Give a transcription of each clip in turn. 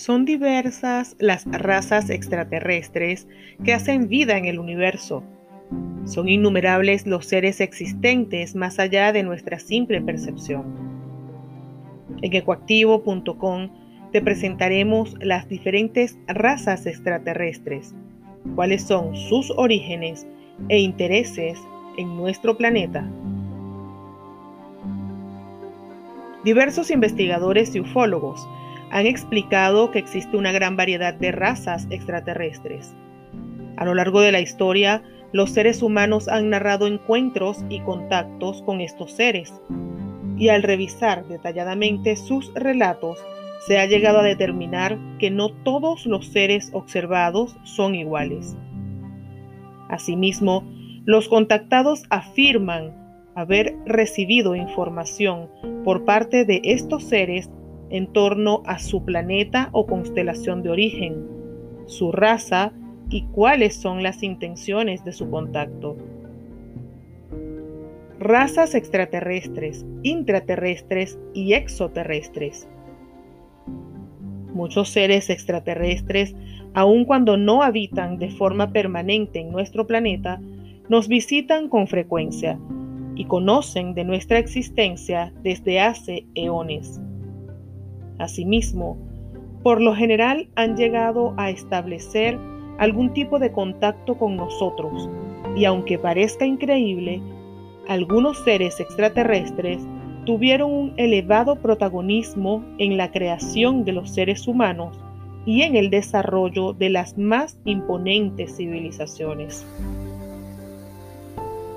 Son diversas las razas extraterrestres que hacen vida en el universo. Son innumerables los seres existentes más allá de nuestra simple percepción. En ecoactivo.com te presentaremos las diferentes razas extraterrestres, cuáles son sus orígenes e intereses en nuestro planeta. Diversos investigadores y ufólogos han explicado que existe una gran variedad de razas extraterrestres. A lo largo de la historia, los seres humanos han narrado encuentros y contactos con estos seres, y al revisar detalladamente sus relatos, se ha llegado a determinar que no todos los seres observados son iguales. Asimismo, los contactados afirman haber recibido información por parte de estos seres en torno a su planeta o constelación de origen, su raza y cuáles son las intenciones de su contacto. Razas extraterrestres, intraterrestres y exoterrestres. Muchos seres extraterrestres, aun cuando no habitan de forma permanente en nuestro planeta, nos visitan con frecuencia y conocen de nuestra existencia desde hace eones. Asimismo, por lo general han llegado a establecer algún tipo de contacto con nosotros y aunque parezca increíble, algunos seres extraterrestres tuvieron un elevado protagonismo en la creación de los seres humanos y en el desarrollo de las más imponentes civilizaciones.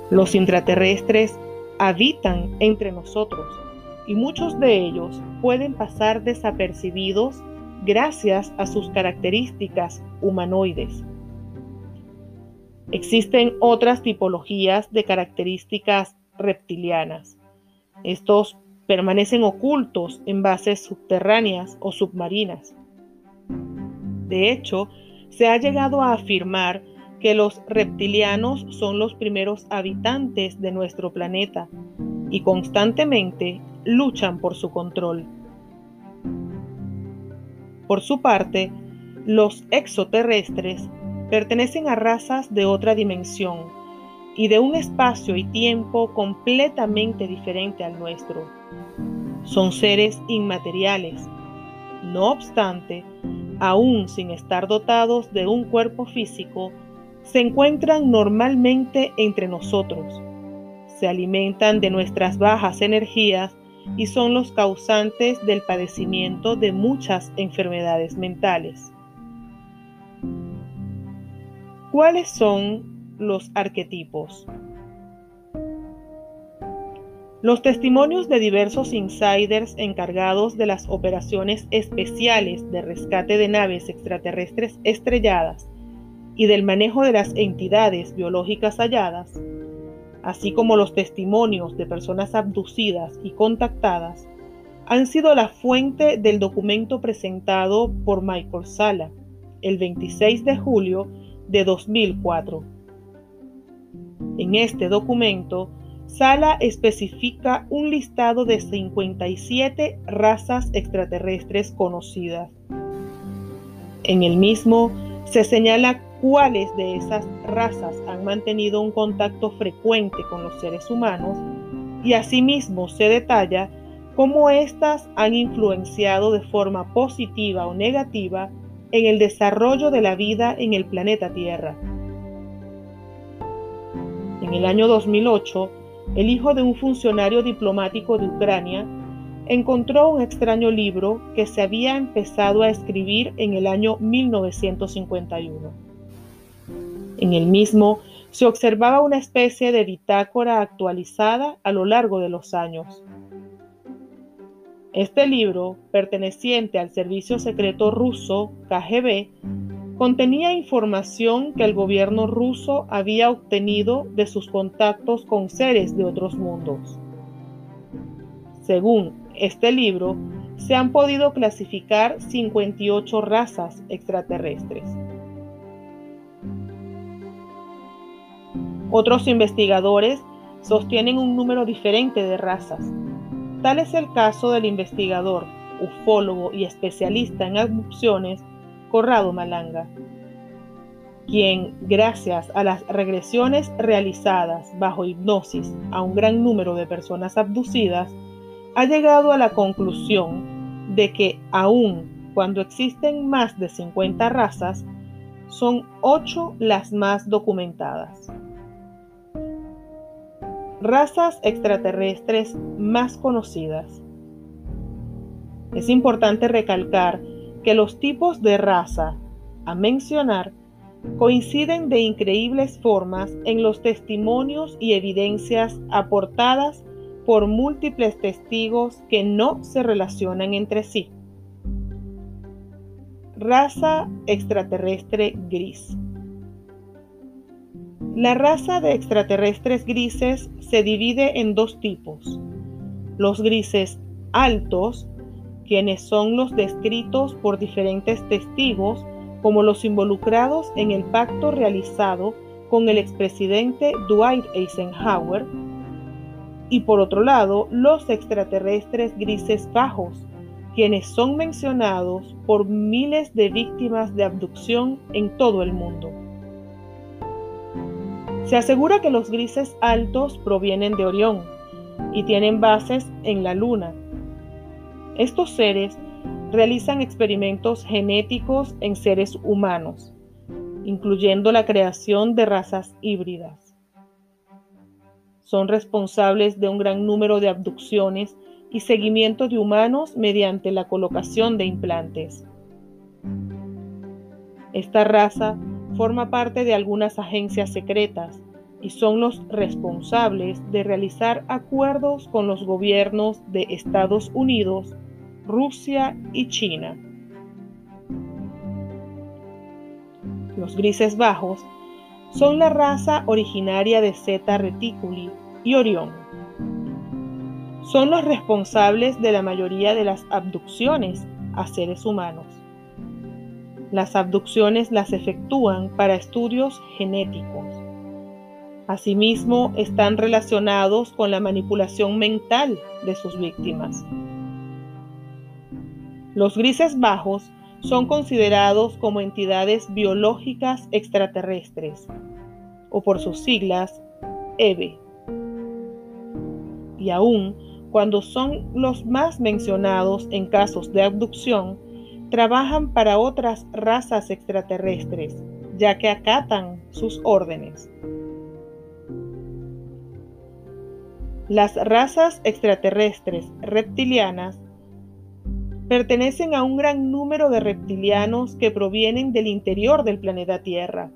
Los intraterrestres habitan entre nosotros y muchos de ellos pueden pasar desapercibidos gracias a sus características humanoides. Existen otras tipologías de características reptilianas. Estos permanecen ocultos en bases subterráneas o submarinas. De hecho, se ha llegado a afirmar que los reptilianos son los primeros habitantes de nuestro planeta y constantemente luchan por su control. Por su parte, los exoterrestres pertenecen a razas de otra dimensión y de un espacio y tiempo completamente diferente al nuestro. Son seres inmateriales. No obstante, aún sin estar dotados de un cuerpo físico, se encuentran normalmente entre nosotros. Se alimentan de nuestras bajas energías y son los causantes del padecimiento de muchas enfermedades mentales. ¿Cuáles son los arquetipos? Los testimonios de diversos insiders encargados de las operaciones especiales de rescate de naves extraterrestres estrelladas y del manejo de las entidades biológicas halladas así como los testimonios de personas abducidas y contactadas, han sido la fuente del documento presentado por Michael Sala el 26 de julio de 2004. En este documento, Sala especifica un listado de 57 razas extraterrestres conocidas. En el mismo se señala cuáles de esas razas han mantenido un contacto frecuente con los seres humanos y asimismo se detalla cómo éstas han influenciado de forma positiva o negativa en el desarrollo de la vida en el planeta Tierra. En el año 2008, el hijo de un funcionario diplomático de Ucrania encontró un extraño libro que se había empezado a escribir en el año 1951. En el mismo se observaba una especie de bitácora actualizada a lo largo de los años. Este libro, perteneciente al Servicio Secreto Ruso KGB, contenía información que el gobierno ruso había obtenido de sus contactos con seres de otros mundos. Según este libro, se han podido clasificar 58 razas extraterrestres. Otros investigadores sostienen un número diferente de razas. Tal es el caso del investigador ufólogo y especialista en abducciones, Corrado Malanga, quien, gracias a las regresiones realizadas bajo hipnosis a un gran número de personas abducidas, ha llegado a la conclusión de que aun cuando existen más de 50 razas, son 8 las más documentadas. Razas extraterrestres más conocidas. Es importante recalcar que los tipos de raza a mencionar coinciden de increíbles formas en los testimonios y evidencias aportadas por múltiples testigos que no se relacionan entre sí. Raza extraterrestre gris. La raza de extraterrestres grises se divide en dos tipos. Los grises altos, quienes son los descritos por diferentes testigos como los involucrados en el pacto realizado con el expresidente Dwight Eisenhower, y por otro lado los extraterrestres grises bajos, quienes son mencionados por miles de víctimas de abducción en todo el mundo. Se asegura que los grises altos provienen de Orión y tienen bases en la Luna. Estos seres realizan experimentos genéticos en seres humanos, incluyendo la creación de razas híbridas. Son responsables de un gran número de abducciones y seguimiento de humanos mediante la colocación de implantes. Esta raza forma parte de algunas agencias secretas y son los responsables de realizar acuerdos con los gobiernos de Estados Unidos, Rusia y China. Los grises bajos son la raza originaria de Zeta Reticuli y Orión. Son los responsables de la mayoría de las abducciones a seres humanos. Las abducciones las efectúan para estudios genéticos. Asimismo, están relacionados con la manipulación mental de sus víctimas. Los grises bajos son considerados como entidades biológicas extraterrestres, o por sus siglas, EVE. Y aún cuando son los más mencionados en casos de abducción, trabajan para otras razas extraterrestres, ya que acatan sus órdenes. Las razas extraterrestres reptilianas pertenecen a un gran número de reptilianos que provienen del interior del planeta Tierra.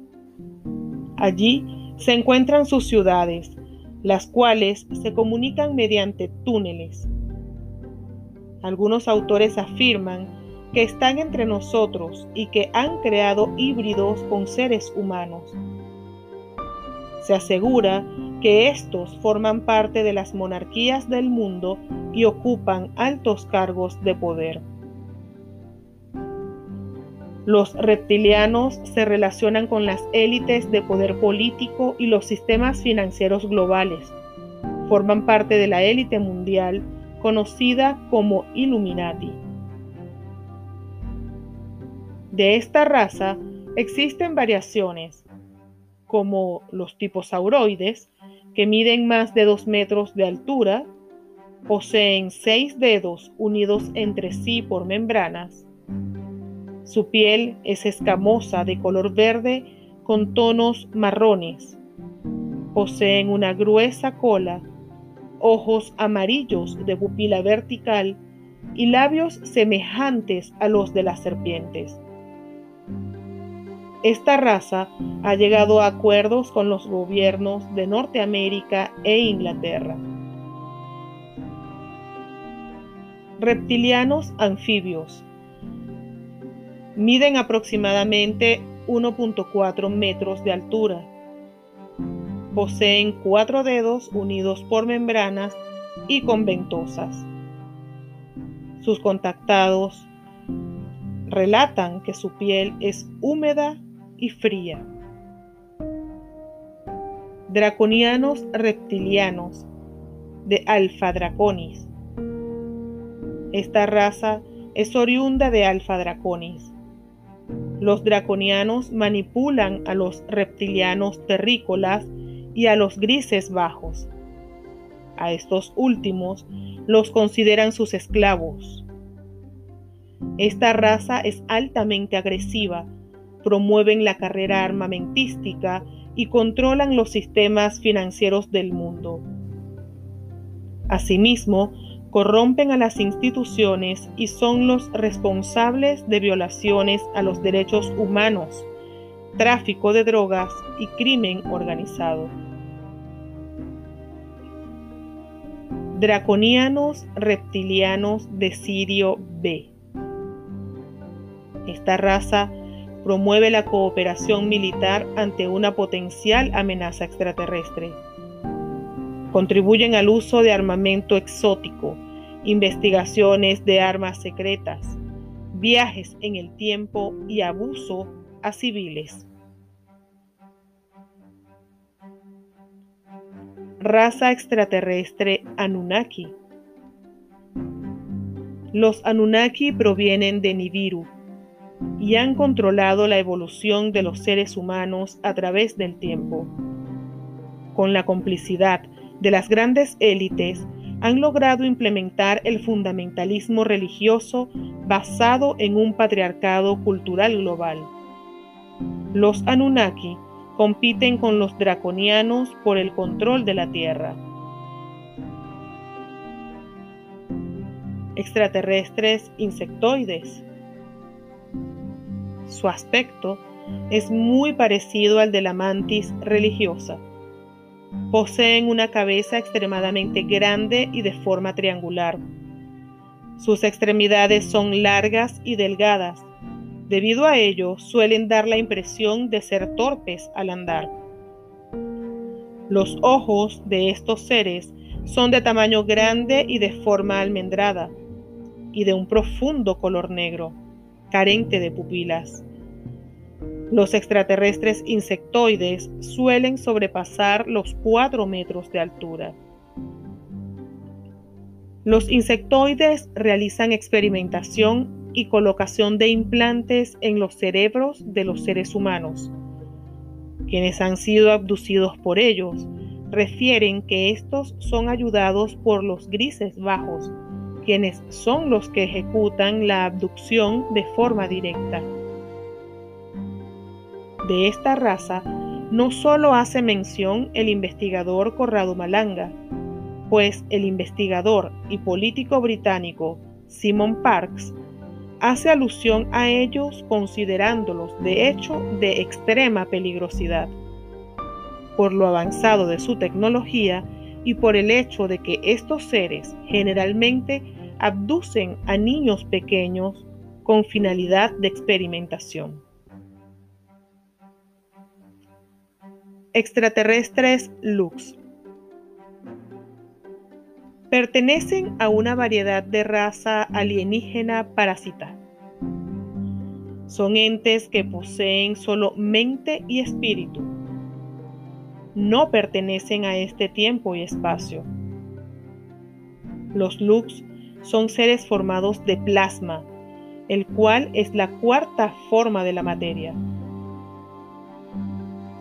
Allí se encuentran sus ciudades, las cuales se comunican mediante túneles. Algunos autores afirman que están entre nosotros y que han creado híbridos con seres humanos. Se asegura que estos forman parte de las monarquías del mundo y ocupan altos cargos de poder. Los reptilianos se relacionan con las élites de poder político y los sistemas financieros globales. Forman parte de la élite mundial conocida como Illuminati. De esta raza existen variaciones, como los tiposauroides, que miden más de 2 metros de altura, poseen seis dedos unidos entre sí por membranas. Su piel es escamosa de color verde con tonos marrones. Poseen una gruesa cola, ojos amarillos de pupila vertical y labios semejantes a los de las serpientes. Esta raza ha llegado a acuerdos con los gobiernos de Norteamérica e Inglaterra. Reptilianos anfibios. Miden aproximadamente 1.4 metros de altura. Poseen cuatro dedos unidos por membranas y con ventosas. Sus contactados relatan que su piel es húmeda y fría. Draconianos reptilianos de Alpha Draconis. Esta raza es oriunda de Alfa Draconis. Los draconianos manipulan a los reptilianos terrícolas y a los grises bajos. A estos últimos los consideran sus esclavos. Esta raza es altamente agresiva, promueven la carrera armamentística y controlan los sistemas financieros del mundo. Asimismo, corrompen a las instituciones y son los responsables de violaciones a los derechos humanos, tráfico de drogas y crimen organizado. Draconianos reptilianos de Sirio B. Esta raza promueve la cooperación militar ante una potencial amenaza extraterrestre. Contribuyen al uso de armamento exótico, investigaciones de armas secretas, viajes en el tiempo y abuso a civiles. Raza extraterrestre Anunnaki. Los Anunnaki provienen de Nibiru, y han controlado la evolución de los seres humanos a través del tiempo. Con la complicidad de las grandes élites, han logrado implementar el fundamentalismo religioso basado en un patriarcado cultural global. Los Anunnaki compiten con los draconianos por el control de la Tierra. Extraterrestres insectoides su aspecto es muy parecido al de la mantis religiosa. Poseen una cabeza extremadamente grande y de forma triangular. Sus extremidades son largas y delgadas. Debido a ello, suelen dar la impresión de ser torpes al andar. Los ojos de estos seres son de tamaño grande y de forma almendrada, y de un profundo color negro carente de pupilas. Los extraterrestres insectoides suelen sobrepasar los 4 metros de altura. Los insectoides realizan experimentación y colocación de implantes en los cerebros de los seres humanos. Quienes han sido abducidos por ellos refieren que estos son ayudados por los grises bajos quienes son los que ejecutan la abducción de forma directa. De esta raza no solo hace mención el investigador Corrado Malanga, pues el investigador y político británico Simon Parks hace alusión a ellos considerándolos de hecho de extrema peligrosidad, por lo avanzado de su tecnología y por el hecho de que estos seres generalmente abducen a niños pequeños con finalidad de experimentación. Extraterrestres Lux pertenecen a una variedad de raza alienígena parásita. Son entes que poseen solo mente y espíritu. No pertenecen a este tiempo y espacio. Los Lux son seres formados de plasma, el cual es la cuarta forma de la materia.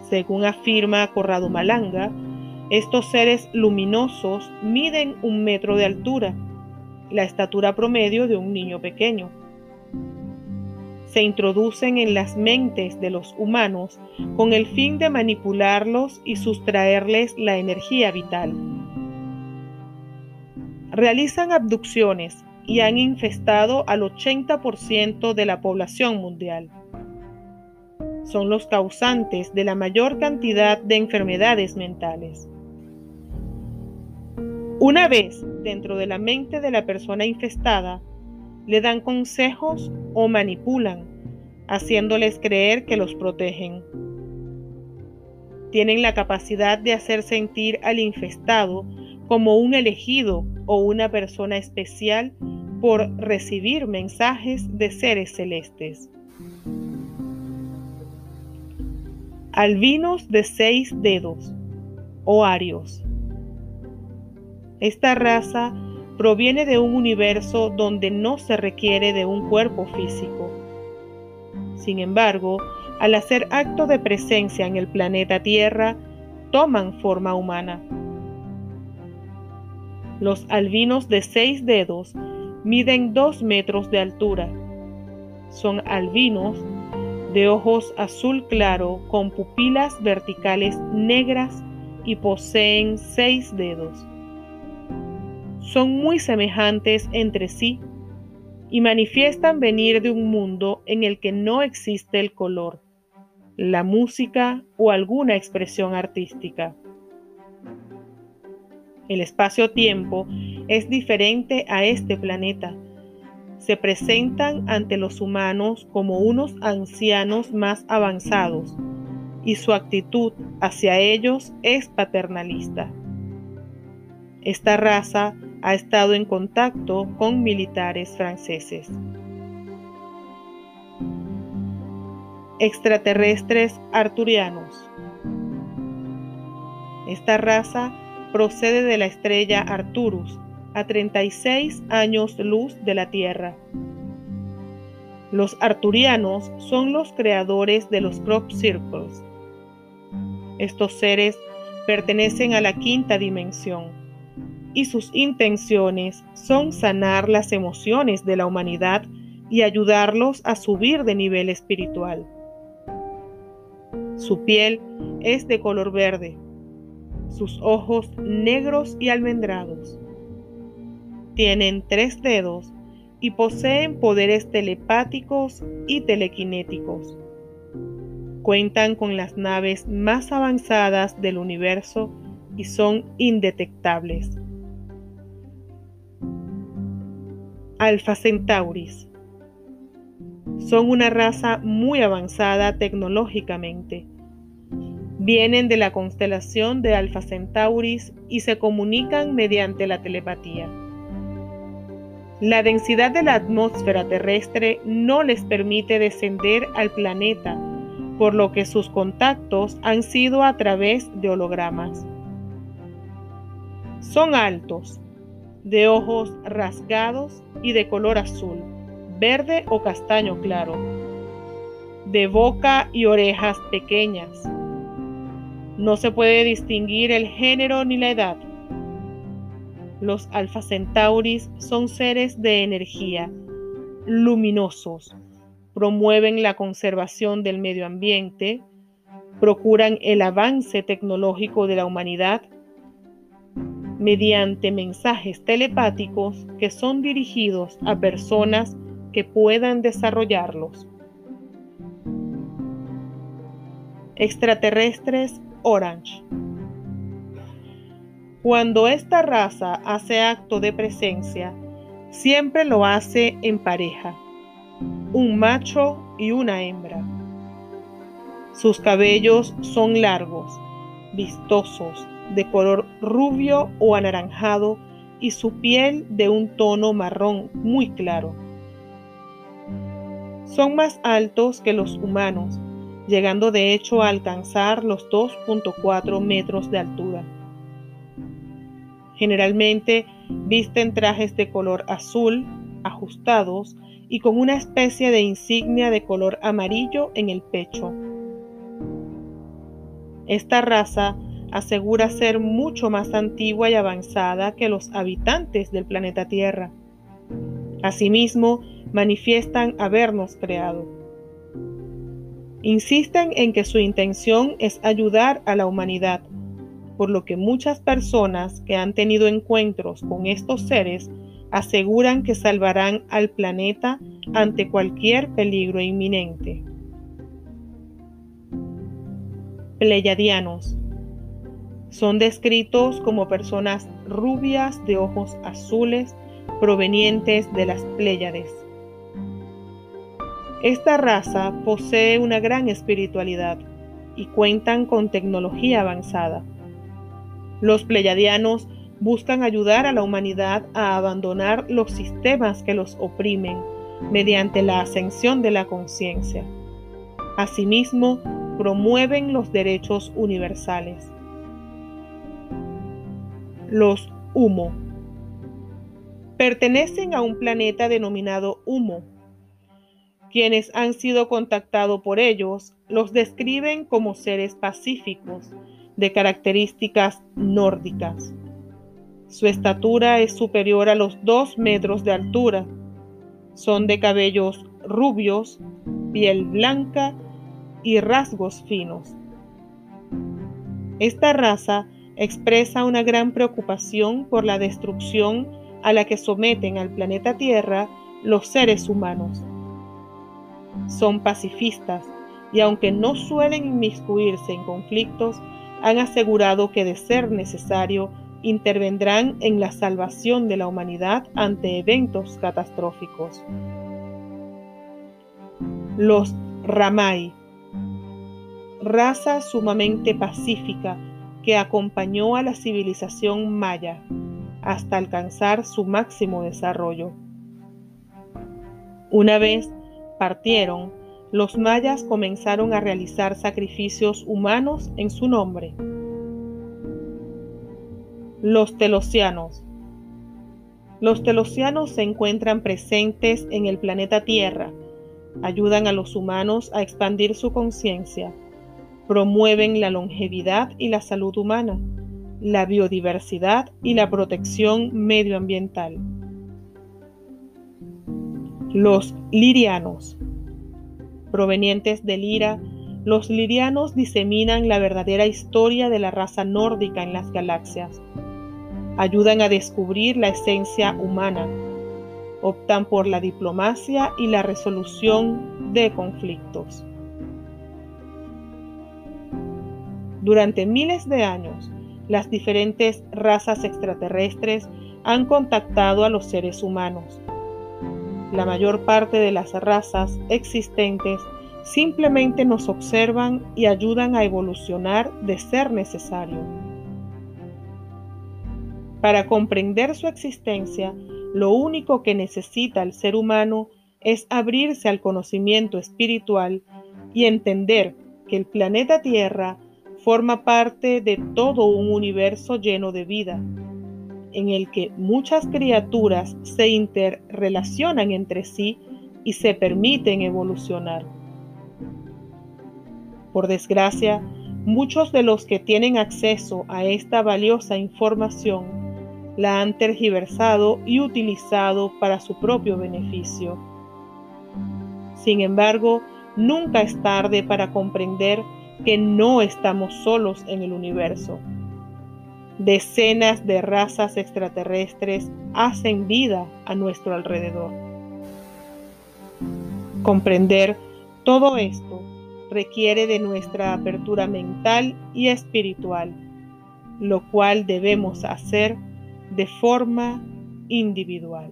Según afirma Corrado Malanga, estos seres luminosos miden un metro de altura, la estatura promedio de un niño pequeño. Se introducen en las mentes de los humanos con el fin de manipularlos y sustraerles la energía vital realizan abducciones y han infestado al 80% de la población mundial. Son los causantes de la mayor cantidad de enfermedades mentales. Una vez dentro de la mente de la persona infestada, le dan consejos o manipulan, haciéndoles creer que los protegen. Tienen la capacidad de hacer sentir al infestado como un elegido o una persona especial por recibir mensajes de seres celestes. Albinos de seis dedos o arios. Esta raza proviene de un universo donde no se requiere de un cuerpo físico. Sin embargo, al hacer acto de presencia en el planeta Tierra, toman forma humana. Los albinos de seis dedos miden dos metros de altura. Son albinos de ojos azul claro con pupilas verticales negras y poseen seis dedos. Son muy semejantes entre sí y manifiestan venir de un mundo en el que no existe el color, la música o alguna expresión artística. El espacio-tiempo es diferente a este planeta. Se presentan ante los humanos como unos ancianos más avanzados y su actitud hacia ellos es paternalista. Esta raza ha estado en contacto con militares franceses. Extraterrestres arturianos. Esta raza procede de la estrella Arturus, a 36 años luz de la Tierra. Los arturianos son los creadores de los crop circles. Estos seres pertenecen a la quinta dimensión y sus intenciones son sanar las emociones de la humanidad y ayudarlos a subir de nivel espiritual. Su piel es de color verde, sus ojos negros y almendrados. Tienen tres dedos y poseen poderes telepáticos y telequinéticos. Cuentan con las naves más avanzadas del universo y son indetectables. Alpha Centauris son una raza muy avanzada tecnológicamente. Vienen de la constelación de Alpha Centauris y se comunican mediante la telepatía. La densidad de la atmósfera terrestre no les permite descender al planeta, por lo que sus contactos han sido a través de hologramas. Son altos, de ojos rasgados y de color azul verde o castaño claro, de boca y orejas pequeñas. No se puede distinguir el género ni la edad. Los Alpha Centauris son seres de energía, luminosos, promueven la conservación del medio ambiente, procuran el avance tecnológico de la humanidad mediante mensajes telepáticos que son dirigidos a personas que puedan desarrollarlos. Extraterrestres Orange. Cuando esta raza hace acto de presencia, siempre lo hace en pareja, un macho y una hembra. Sus cabellos son largos, vistosos, de color rubio o anaranjado y su piel de un tono marrón muy claro. Son más altos que los humanos, llegando de hecho a alcanzar los 2.4 metros de altura. Generalmente visten trajes de color azul, ajustados y con una especie de insignia de color amarillo en el pecho. Esta raza asegura ser mucho más antigua y avanzada que los habitantes del planeta Tierra. Asimismo, manifiestan habernos creado. Insisten en que su intención es ayudar a la humanidad, por lo que muchas personas que han tenido encuentros con estos seres aseguran que salvarán al planeta ante cualquier peligro inminente. Pleiadianos son descritos como personas rubias de ojos azules provenientes de las Pléyades. Esta raza posee una gran espiritualidad y cuentan con tecnología avanzada. Los pleyadianos buscan ayudar a la humanidad a abandonar los sistemas que los oprimen mediante la ascensión de la conciencia. Asimismo, promueven los derechos universales. Los humo pertenecen a un planeta denominado Humo. Quienes han sido contactados por ellos los describen como seres pacíficos, de características nórdicas. Su estatura es superior a los dos metros de altura. Son de cabellos rubios, piel blanca y rasgos finos. Esta raza expresa una gran preocupación por la destrucción a la que someten al planeta Tierra los seres humanos. Son pacifistas y aunque no suelen inmiscuirse en conflictos, han asegurado que de ser necesario intervendrán en la salvación de la humanidad ante eventos catastróficos. Los Ramay, raza sumamente pacífica que acompañó a la civilización maya hasta alcanzar su máximo desarrollo. Una vez partieron, los mayas comenzaron a realizar sacrificios humanos en su nombre. Los telosianos. Los telosianos se encuentran presentes en el planeta Tierra, ayudan a los humanos a expandir su conciencia, promueven la longevidad y la salud humana, la biodiversidad y la protección medioambiental. Los lirianos provenientes de Lira, los lirianos diseminan la verdadera historia de la raza nórdica en las galaxias. Ayudan a descubrir la esencia humana. Optan por la diplomacia y la resolución de conflictos. Durante miles de años, las diferentes razas extraterrestres han contactado a los seres humanos la mayor parte de las razas existentes simplemente nos observan y ayudan a evolucionar de ser necesario. Para comprender su existencia, lo único que necesita el ser humano es abrirse al conocimiento espiritual y entender que el planeta Tierra forma parte de todo un universo lleno de vida en el que muchas criaturas se interrelacionan entre sí y se permiten evolucionar. Por desgracia, muchos de los que tienen acceso a esta valiosa información la han tergiversado y utilizado para su propio beneficio. Sin embargo, nunca es tarde para comprender que no estamos solos en el universo Decenas de razas extraterrestres hacen vida a nuestro alrededor. Comprender todo esto requiere de nuestra apertura mental y espiritual, lo cual debemos hacer de forma individual.